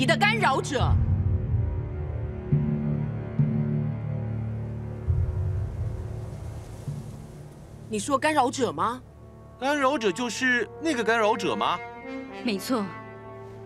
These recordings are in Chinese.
晋级的干扰者。你说干扰者吗？干扰者就是那个干扰者吗？没错，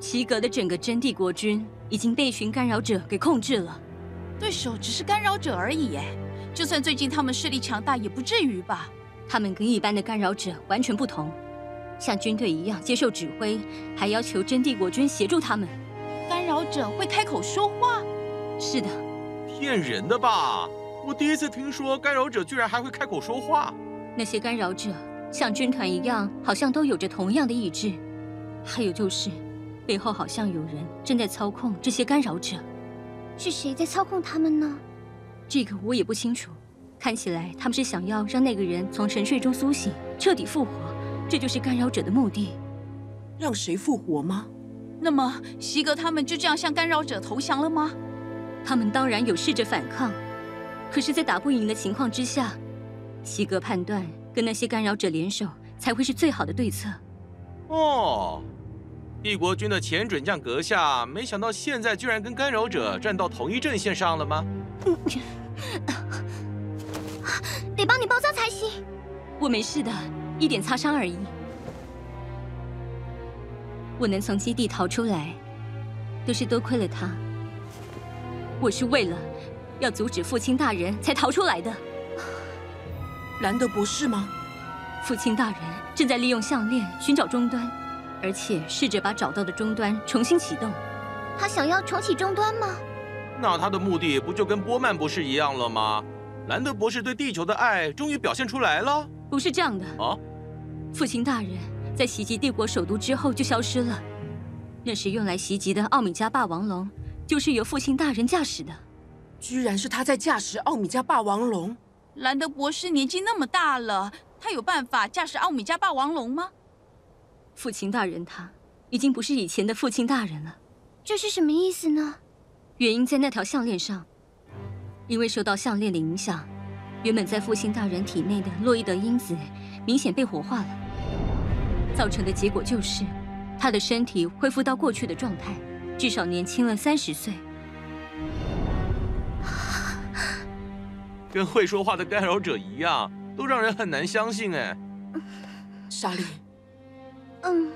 齐格的整个真帝国军已经被一群干扰者给控制了。对手只是干扰者而已，哎，就算最近他们势力强大，也不至于吧？他们跟一般的干扰者完全不同，像军队一样接受指挥，还要求真帝国军协助他们。干扰者会开口说话？是的。骗人的吧？我第一次听说干扰者居然还会开口说话。那些干扰者像军团一样，好像都有着同样的意志。还有就是，背后好像有人正在操控这些干扰者。是谁在操控他们呢？这个我也不清楚。看起来他们是想要让那个人从沉睡中苏醒，彻底复活，这就是干扰者的目的。让谁复活吗？那么席格他们就这样向干扰者投降了吗？他们当然有试着反抗，可是，在打不赢的情况之下，席格判断跟那些干扰者联手才会是最好的对策。哦。帝国军的前准将阁下，没想到现在居然跟干扰者站到同一阵线上了吗？得帮你包扎才行。我没事的，一点擦伤而已。我能从基地逃出来，都是多亏了他。我是为了要阻止父亲大人才逃出来的。兰德博士吗？父亲大人正在利用项链寻找终端。而且试着把找到的终端重新启动。他想要重启终端吗？那他的目的不就跟波曼博士一样了吗？兰德博士对地球的爱终于表现出来了。不是这样的啊！父亲大人在袭击帝国首都之后就消失了。那时用来袭击的奥米加霸王龙，就是由父亲大人驾驶的。居然是他在驾驶奥米加霸王龙？兰德博士年纪那么大了，他有办法驾驶奥米加霸王龙吗？父亲大人他已经不是以前的父亲大人了，这是什么意思呢？原因在那条项链上，因为受到项链的影响，原本在父亲大人体内的洛伊德因子明显被火化了，造成的结果就是他的身体恢复到过去的状态，至少年轻了三十岁。跟会说话的干扰者一样，都让人很难相信哎。莎莉。嗯，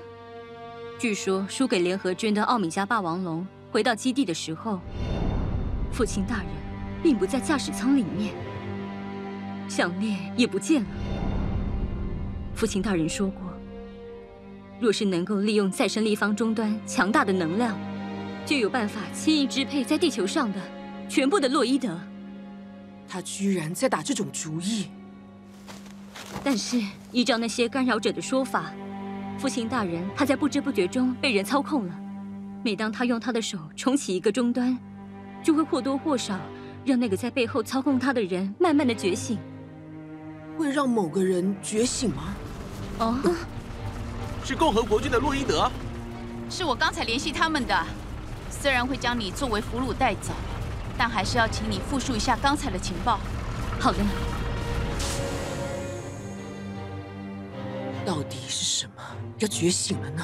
据说输给联合军的奥米加霸王龙回到基地的时候，父亲大人并不在驾驶舱里面，项链也不见了。父亲大人说过，若是能够利用再生立方终端强大的能量，就有办法轻易支配在地球上的全部的洛伊德。他居然在打这种主意！但是依照那些干扰者的说法。父亲大人，他在不知不觉中被人操控了。每当他用他的手重启一个终端，就会或多或少让那个在背后操控他的人慢慢的觉醒。会让某个人觉醒吗？哦，是共和国军的洛伊德。是我刚才联系他们的。虽然会将你作为俘虏带走，但还是要请你复述一下刚才的情报。好的。到底是什么要觉醒了呢？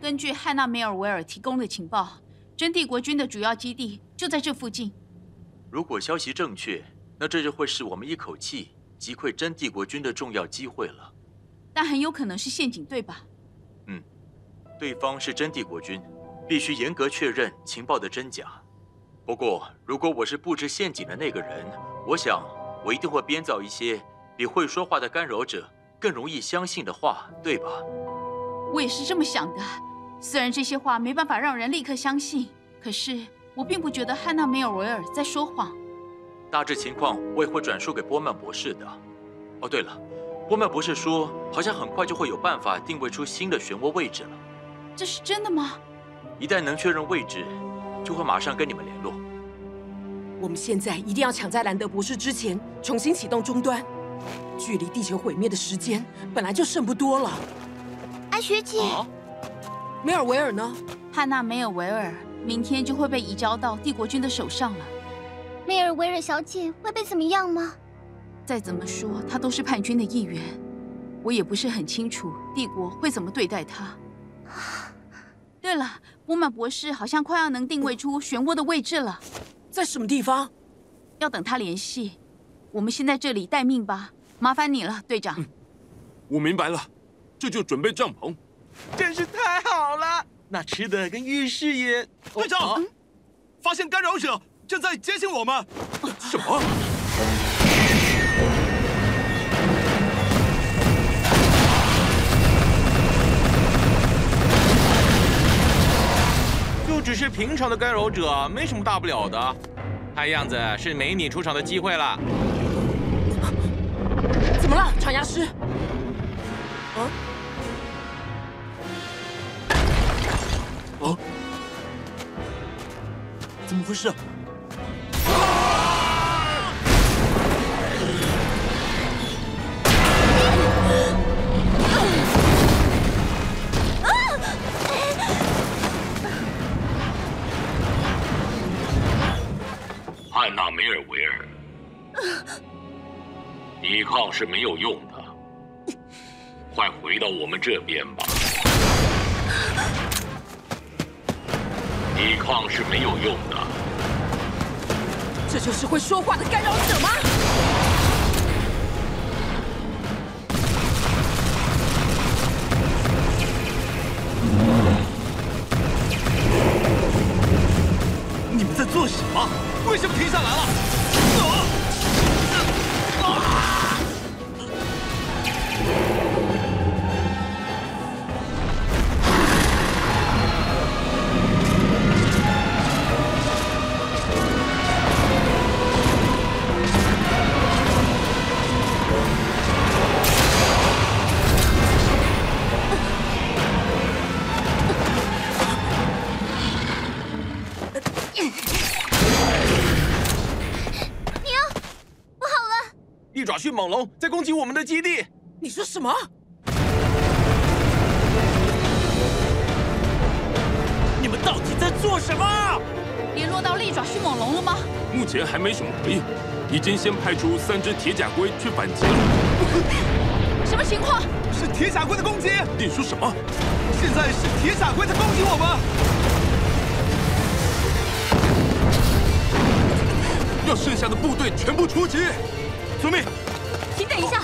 根据汉娜梅尔维尔提供的情报，真帝国军的主要基地就在这附近。如果消息正确，那这就会是我们一口气击溃真帝国军的重要机会了。但很有可能是陷阱，对吧？嗯，对方是真帝国军，必须严格确认情报的真假。不过，如果我是布置陷阱的那个人，我想。我一定会编造一些比会说话的干扰者更容易相信的话，对吧？我也是这么想的。虽然这些话没办法让人立刻相信，可是我并不觉得汉娜梅尔维尔在说谎。大致情况我也会转述给波曼博士的。哦，对了，波曼博士说，好像很快就会有办法定位出新的漩涡位置了。这是真的吗？一旦能确认位置，就会马上跟你们联络。我们现在一定要抢在兰德博士之前重新启动终端，距离地球毁灭的时间本来就剩不多了。安学姐，啊、梅尔维尔呢？汉娜梅尔维尔明天就会被移交到帝国军的手上了。梅尔维尔小姐会被怎么样吗？再怎么说，她都是叛军的一员。我也不是很清楚帝国会怎么对待她。对了，波曼博士好像快要能定位出漩涡的位置了，在什么地方？要等他联系。我们先在这里待命吧，麻烦你了，队长。嗯，我明白了，这就准备帐篷。真是太好了，那吃的跟浴室也……队长，哦，发现干扰者正在接近我们。什么？就只是平常的干扰者，没什么大不了的。看样子是没你出场的机会了。怎么了，长牙师？啊？啊？怎么回事？汉抵抗是没有用的，快回到我们这边吧。抵抗是没有用的。这就是会说话的干扰者吗？你们在做什么？为什么停下来了？猛龙在攻击我们的基地！你说什么？你们到底在做什么？联络到利爪迅猛龙了吗？目前还没什么回应，已经先派出三只铁甲龟去反击了。什么情况？是铁甲龟的攻击！你说什么？现在是铁甲龟在攻击我们！要剩下的部队全部出击！遵命。请等一下，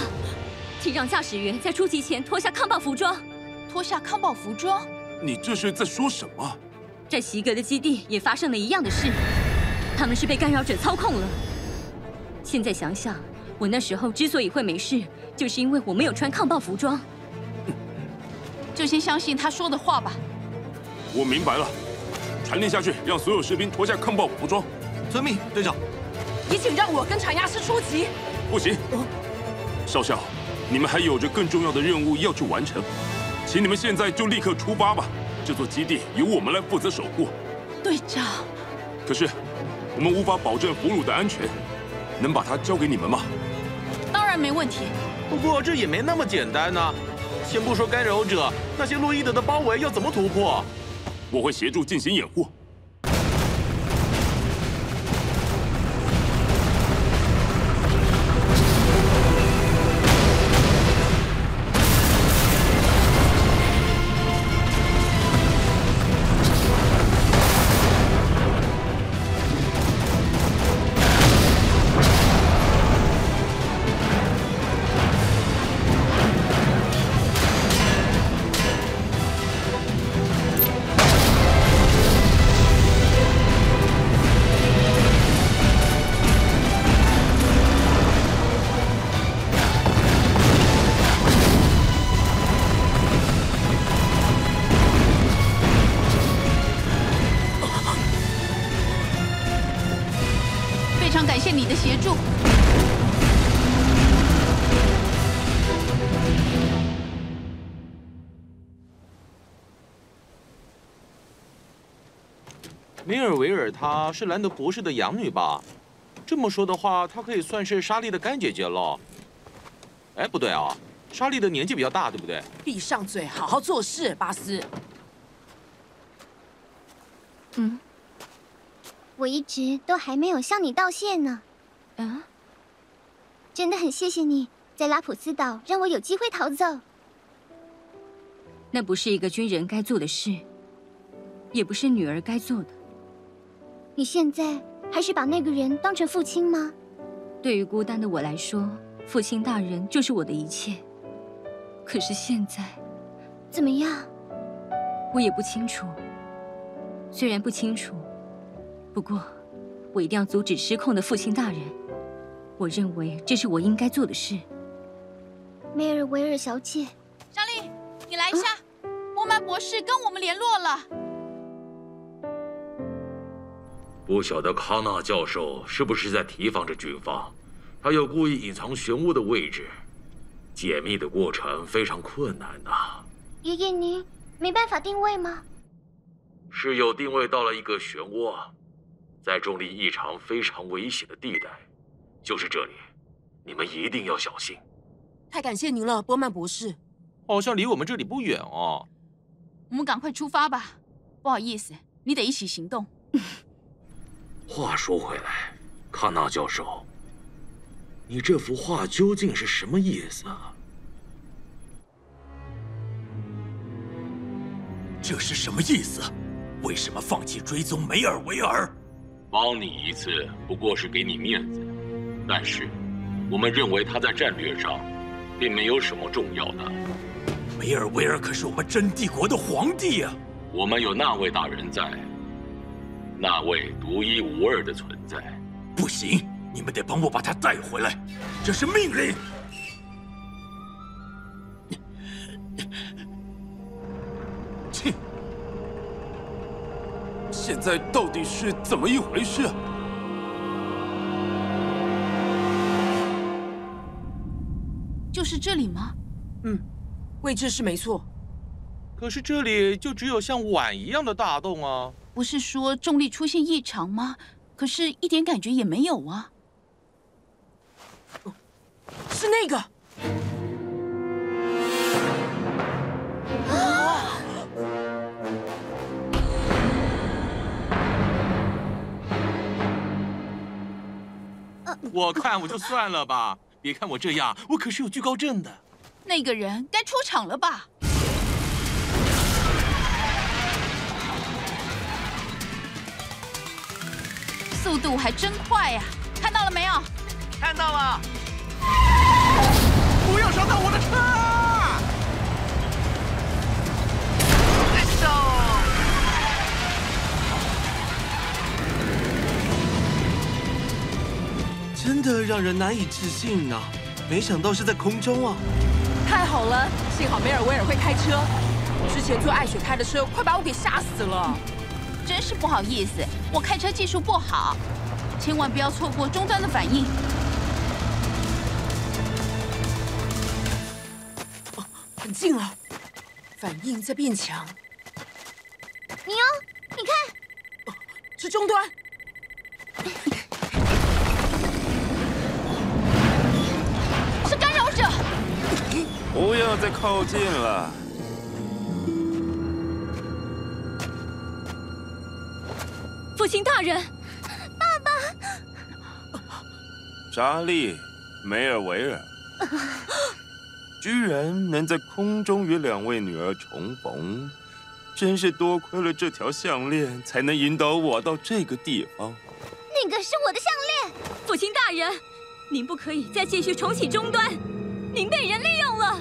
请让驾驶员在出击前脱下抗暴服装。脱下抗暴服装？你这是在说什么？在席格的基地也发生了一样的事，他们是被干扰者操控了。现在想想，我那时候之所以会没事，就是因为我没有穿抗暴服装。就先相信他说的话吧。我明白了，传令下去，让所有士兵脱下抗暴服装。遵命，队长。你请让我跟长牙师出击。不行。少校，你们还有着更重要的任务要去完成，请你们现在就立刻出发吧。这座基地由我们来负责守护。队长，可是我们无法保证俘虏的安全，能把它交给你们吗？当然没问题。不过这也没那么简单呢。先不说干扰者，那些洛伊德的包围要怎么突破？我会协助进行掩护。梅尔维尔，她是兰德博士的养女吧？这么说的话，她可以算是莎莉的干姐姐了。哎，不对啊，莎莉的年纪比较大，对不对？闭上嘴，好好做事，巴斯。嗯，我一直都还没有向你道谢呢。啊？真的很谢谢你，在拉普斯岛让我有机会逃走。那不是一个军人该做的事，也不是女儿该做的。你现在还是把那个人当成父亲吗？对于孤单的我来说，父亲大人就是我的一切。可是现在，怎么样？我也不清楚。虽然不清楚，不过我一定要阻止失控的父亲大人。我认为这是我应该做的事。梅尔维尔小姐，莎莉，你来一下。莫曼博士跟我们联络了。不晓得康纳教授是不是在提防着军方？他又故意隐藏漩涡的位置。解密的过程非常困难呐。爷爷，您没办法定位吗？是有定位到了一个漩涡，在重力异常、非常危险的地带，就是这里，你们一定要小心。太感谢您了，波曼博士。好像离我们这里不远哦。我们赶快出发吧。不好意思，你得一起行动。话说回来，康纳教授。你这幅画究竟是什么意思啊？这是什么意思？为什么放弃追踪梅尔维尔？帮你一次不过是给你面子，但是我们认为他在战略上并没有什么重要的。梅尔维尔可是我们真帝国的皇帝啊！我们有那位大人在，那位独一无二的存在。不行。你们得帮我把他带回来，这是命令。切！现在到底是怎么一回事啊？就是这里吗？嗯，位置是没错。可是这里就只有像碗一样的大洞啊！不是说重力出现异常吗？可是一点感觉也没有啊。是那个。我看我就算了吧，别看我这样，我可是有惧高症的。那个人该出场了吧？速度还真快呀！看到了没有？看到了。不要烧到我的车！真的让人难以置信啊！没想到是在空中啊！太好了，幸好梅尔维尔会开车。之前坐艾雪开的车，快把我给吓死了。真是不好意思，我开车技术不好，千万不要错过终端的反应。很近了，反应在变强。你哦，你看，是终端，是干扰者。不要再靠近了，父亲大人，爸爸，扎利，梅尔维尔。居然能在空中与两位女儿重逢，真是多亏了这条项链，才能引导我到这个地方。那个是我的项链，父亲大人，您不可以再继续重启终端，您被人利用了。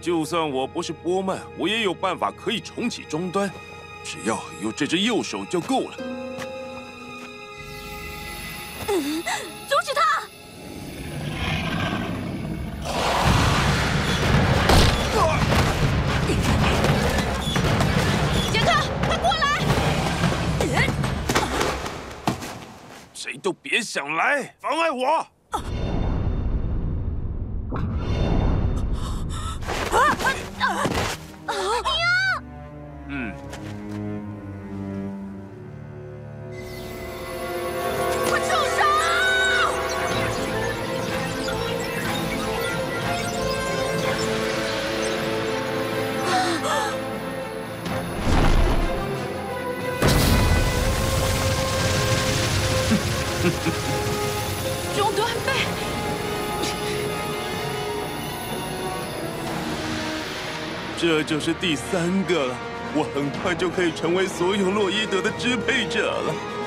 就算我不是波曼，我也有办法可以重启终端，只要有这只右手就够了。阻止他！杰克，快过来！谁都别想来妨碍我！这就是第三个了。我很快就可以成为所有洛伊德的支配者了。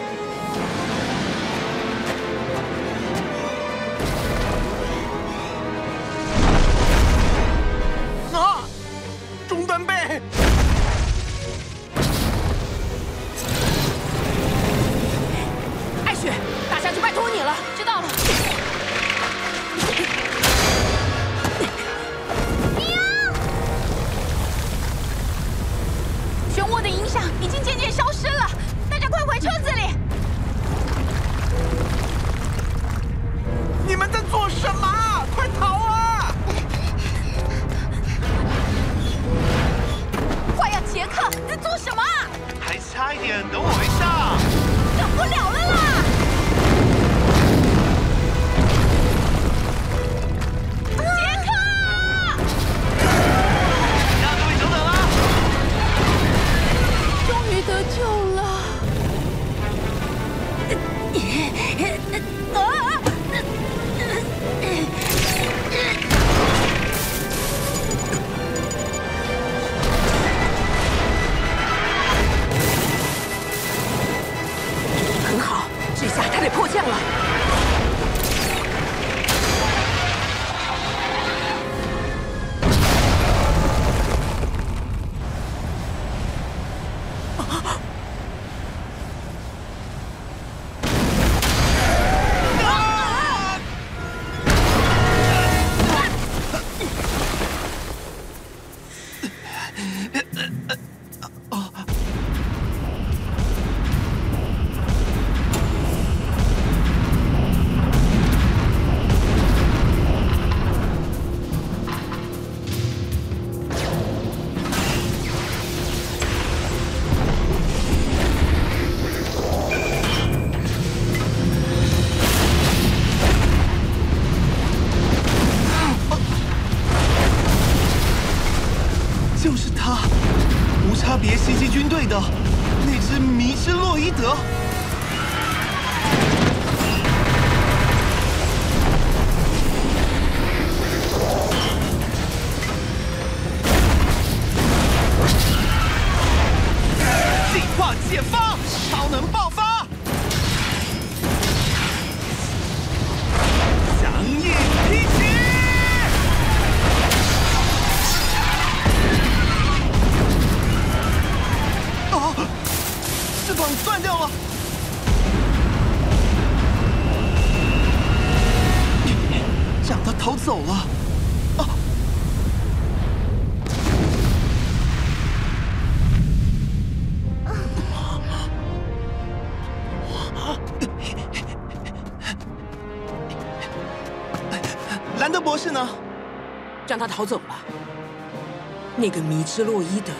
那个迷之洛伊德，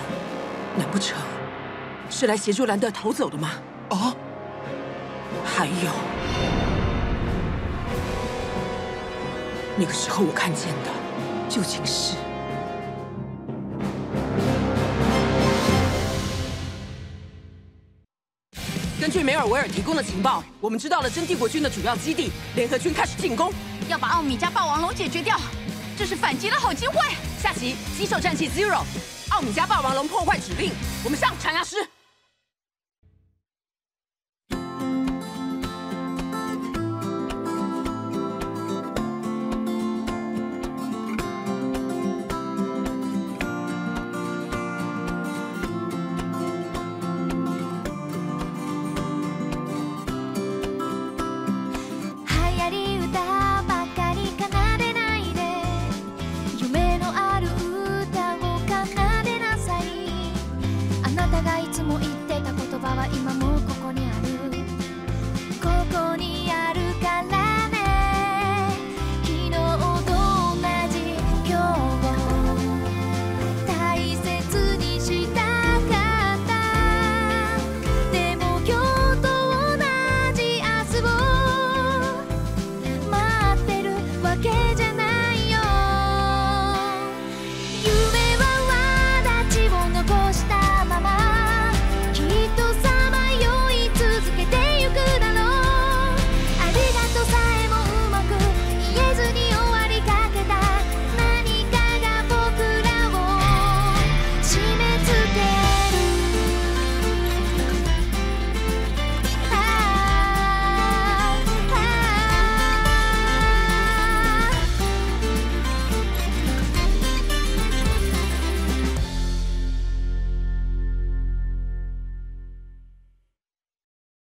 难不成是来协助兰德逃走的吗？啊！还有，那个时候我看见的究竟是……根据梅尔维尔提供的情报，我们知道了真帝国军的主要基地，联合军开始进攻，要把奥米加霸王龙解决掉，这是反击的好机会。下棋，机兽战器 Zero》，奥米加霸王龙破坏指令，我们上长牙师。